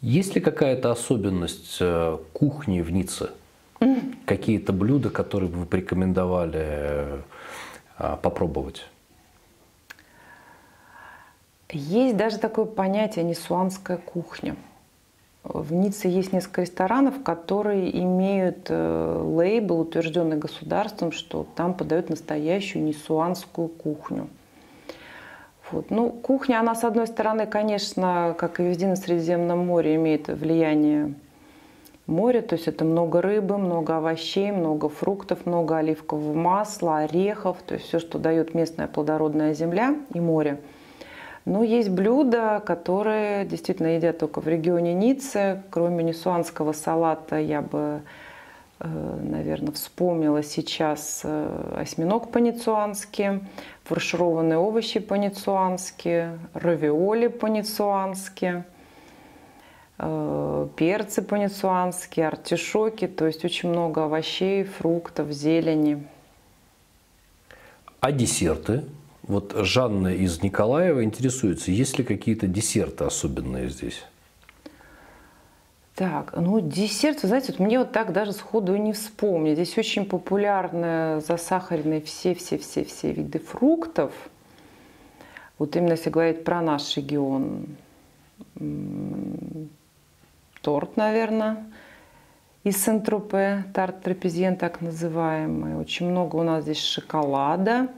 Есть ли какая-то особенность э, кухни в Ницце? Какие-то блюда, которые бы вы порекомендовали э, попробовать? Есть даже такое понятие «несуанская кухня». В Ницце есть несколько ресторанов, которые имеют э, лейбл, утвержденный государством, что там подают настоящую несуанскую кухню. Вот. Ну, кухня, она, с одной стороны, конечно, как и везде на Средиземном море, имеет влияние моря, то есть это много рыбы, много овощей, много фруктов, много оливкового масла, орехов, то есть все, что дает местная плодородная земля и море – но есть блюда, которые действительно едят только в регионе Ницце. Кроме нисуанского салата я бы, наверное, вспомнила сейчас э, осьминог по-ницуански, фаршированные овощи по-ницуански, равиоли по-ницуански, э, перцы по-ницуански, артишоки, то есть очень много овощей, фруктов, зелени. А десерты? Вот Жанна из Николаева интересуется, есть ли какие-то десерты особенные здесь? Так, ну десерт, вы знаете, вот мне вот так даже сходу не вспомнить. Здесь очень популярны засахаренные все-все-все-все виды фруктов. Вот именно если говорить про наш регион. Торт, наверное, из Сент-Тропе, тарт трапезиен так называемый. Очень много у нас здесь шоколада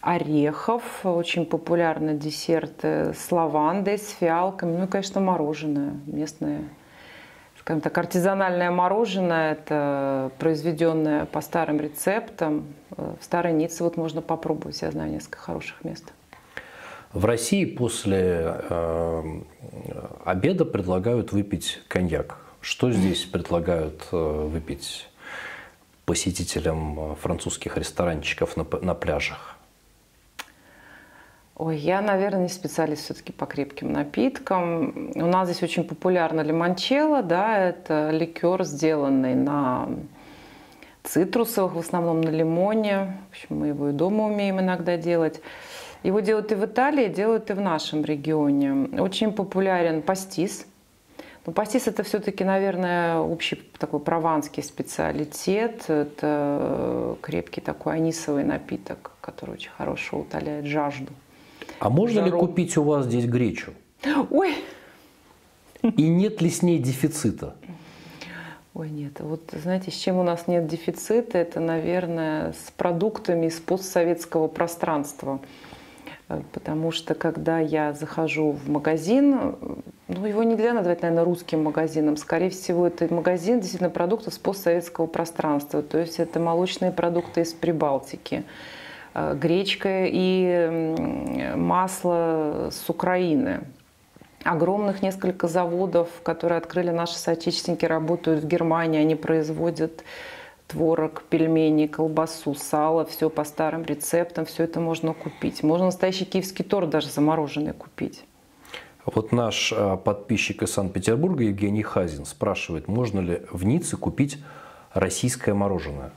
орехов, очень популярны десерты с лавандой, с фиалками, ну и, конечно, мороженое местное. Скажем так, артизанальное мороженое, это произведенное по старым рецептам. В Старой Ницце вот можно попробовать, я знаю несколько хороших мест. В России после э, обеда предлагают выпить коньяк. Что здесь предлагают э, выпить посетителям французских ресторанчиков на, на пляжах? Ой, я, наверное, не специалист все-таки по крепким напиткам. У нас здесь очень популярна лимончелло, да, это ликер, сделанный на цитрусовых, в основном на лимоне. В общем, мы его и дома умеем иногда делать. Его делают и в Италии, делают и в нашем регионе. Очень популярен пастис. Но пастис это все-таки, наверное, общий такой прованский специалитет. Это крепкий такой анисовый напиток, который очень хорошо утоляет жажду. А можно Жару. ли купить у вас здесь гречу? Ой! И нет ли с ней дефицита? Ой, нет. Вот знаете, с чем у нас нет дефицита, это, наверное, с продуктами из постсоветского пространства. Э, потому что когда я захожу в магазин, ну, его нельзя назвать, наверное, русским магазином. Скорее всего, это магазин действительно продуктов с постсоветского пространства. То есть это молочные продукты из Прибалтики. Э, гречка и масло с Украины. Огромных несколько заводов, которые открыли наши соотечественники, работают в Германии. Они производят творог, пельмени, колбасу, сало, все по старым рецептам, все это можно купить. Можно настоящий киевский торт даже замороженный купить. Вот наш э, подписчик из Санкт-Петербурга Евгений Хазин спрашивает, можно ли в Ницце купить российское мороженое?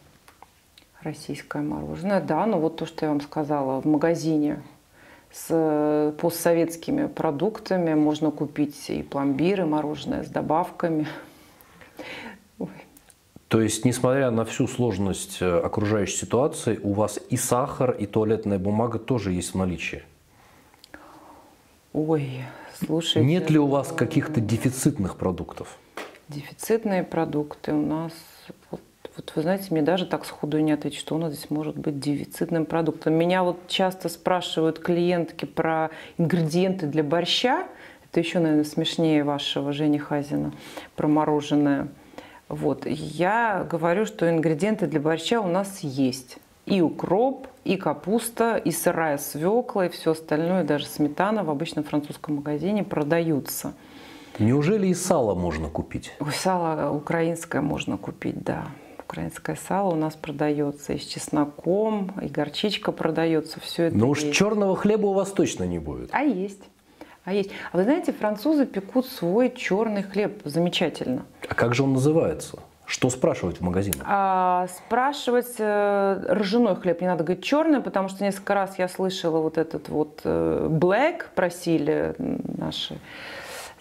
Российское мороженое, да, но вот то, что я вам сказала, в магазине с постсоветскими продуктами можно купить и пломбиры, мороженое с добавками. То есть, несмотря на всю сложность э, окружающей ситуации, у вас и сахар, и туалетная бумага тоже есть в наличии? Ой, слушайте. Нет ли у вас каких-то дефицитных продуктов? Дефицитные продукты у нас вот вы знаете, мне даже так сходу не ответить, что у нас здесь может быть дефицитным продуктом. Меня вот часто спрашивают клиентки про ингредиенты для борща. Это еще, наверное, смешнее вашего Жени Хазина про мороженое. Вот. Я говорю, что ингредиенты для борща у нас есть. И укроп, и капуста, и сырая свекла, и все остальное, даже сметана в обычном французском магазине продаются. Неужели и сало можно купить? Ой, сало украинское можно купить, да украинское сало у нас продается и с чесноком, и горчичка продается, все это. Но уж черного хлеба у вас точно не будет. А есть. А есть. А вы знаете, французы пекут свой черный хлеб замечательно. А как же он называется? Что спрашивать в магазине? А, спрашивать э, ржаной хлеб, не надо говорить черный, потому что несколько раз я слышала вот этот вот э, black просили наши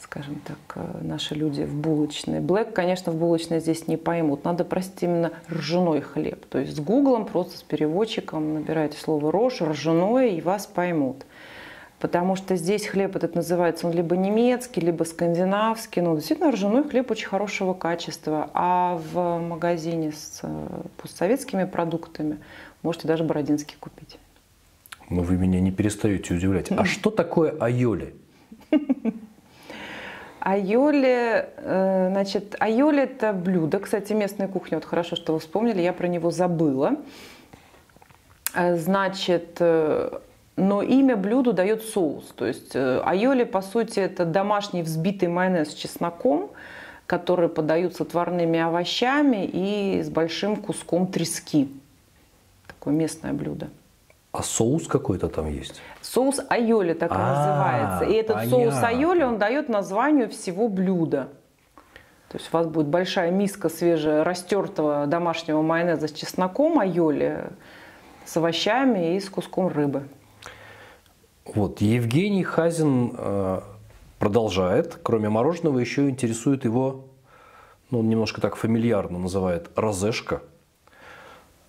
скажем так, э, наши люди в булочной. Блэк, конечно, в булочной здесь не поймут. Надо просить именно ржаной хлеб. То есть с гуглом, просто с переводчиком набираете слово рожь, ржаное, и вас поймут. Потому что здесь хлеб этот называется, он либо немецкий, либо скандинавский. Ну, действительно, ржаной хлеб очень хорошего качества. А в магазине с э, постсоветскими продуктами можете даже бородинский купить. Но вы меня не перестаете удивлять. А что такое айоли? Айоли, э, значит, айоли это блюдо, кстати, местная кухня, вот хорошо, что вы вспомнили, я про него забыла. Э, значит, э, но имя блюду дает соус. То есть айоли, по сути, это домашний взбитый майонез с чесноком, который подают с отварными овощами и с большим куском трески. Такое местное блюдо. А соус какой-то там есть? Соус айоли так и А, называется. И этот соус айоли, он дает названию всего блюда. То есть у вас будет большая миска свежего растертого домашнего майонеза с чесноком айоли, с овощами и с куском рыбы. Вот, Евгений Хазин э, продолжает. Кроме мороженого еще интересует его, ну, он немножко так фамильярно называет, розешка.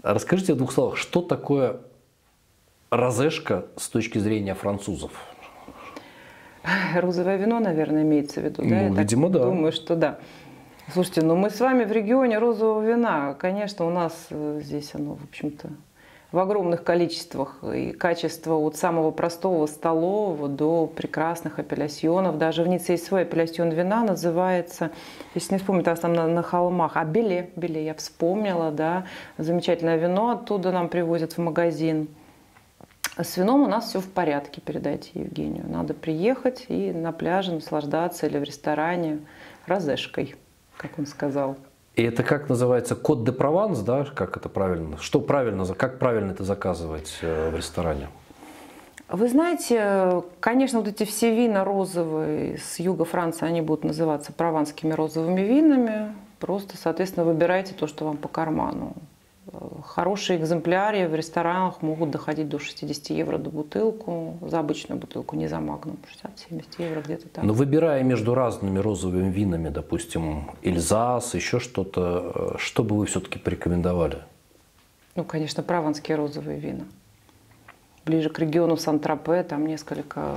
Расскажите в двух словах, что такое розешка с точки зрения французов? Розовое вино, наверное, имеется в виду, да? Ну, Я так видимо, да. Думаю, что да. Слушайте, ну мы с вами в регионе розового вина. Конечно, у нас э, здесь оно, в общем-то, в огромных количествах. И качество от самого простого столового до прекрасных апеллясьонов. Даже в Ницце есть свой апеллясьон вина, называется, если не вспомню, там на, на холмах, а Беле, Беле, я вспомнила, да, замечательное вино оттуда нам привозят в магазин. А С вином у нас все в порядке, передайте Евгению. Надо приехать и на пляже наслаждаться или в ресторане розешкой, как он сказал. И это как называется код де Прованс, да? Как это правильно? Что правильно, как правильно это заказывать э, в ресторане? Вы знаете, конечно, вот эти все вина розовые с юга Франции, они будут называться прованскими розовыми винами. Просто, соответственно, выбирайте то, что вам по карману. Э, Хорошие экземпляры в ресторанах могут доходить до 60 евро до бутылку, за обычную бутылку, не за магнум, 60-70 евро где-то так. Но выбирая между разными розовыми винами, допустим, Эльзас, еще что-то, э, что бы вы все-таки порекомендовали? Ну, конечно, прованские розовые вина. Ближе к региону Сан-Тропе, там несколько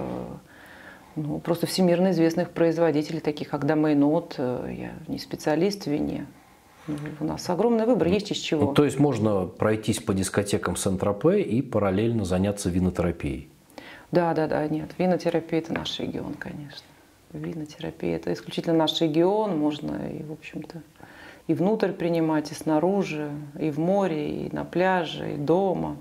ну, просто всемирно известных производителей, таких как Домейнот. Я не специалист в вине. Ну, У нас огромный выбор, есть из чего. Ну, то есть можно пройтись по дискотекам Сент-Тропе и параллельно заняться винотерапией. Да, да, да, нет, винотерапия это наш регион, конечно. Винотерапия это исключительно наш регион, можно и, в общем-то, и внутрь принимать, и снаружи, и в море, и на пляже, и дома.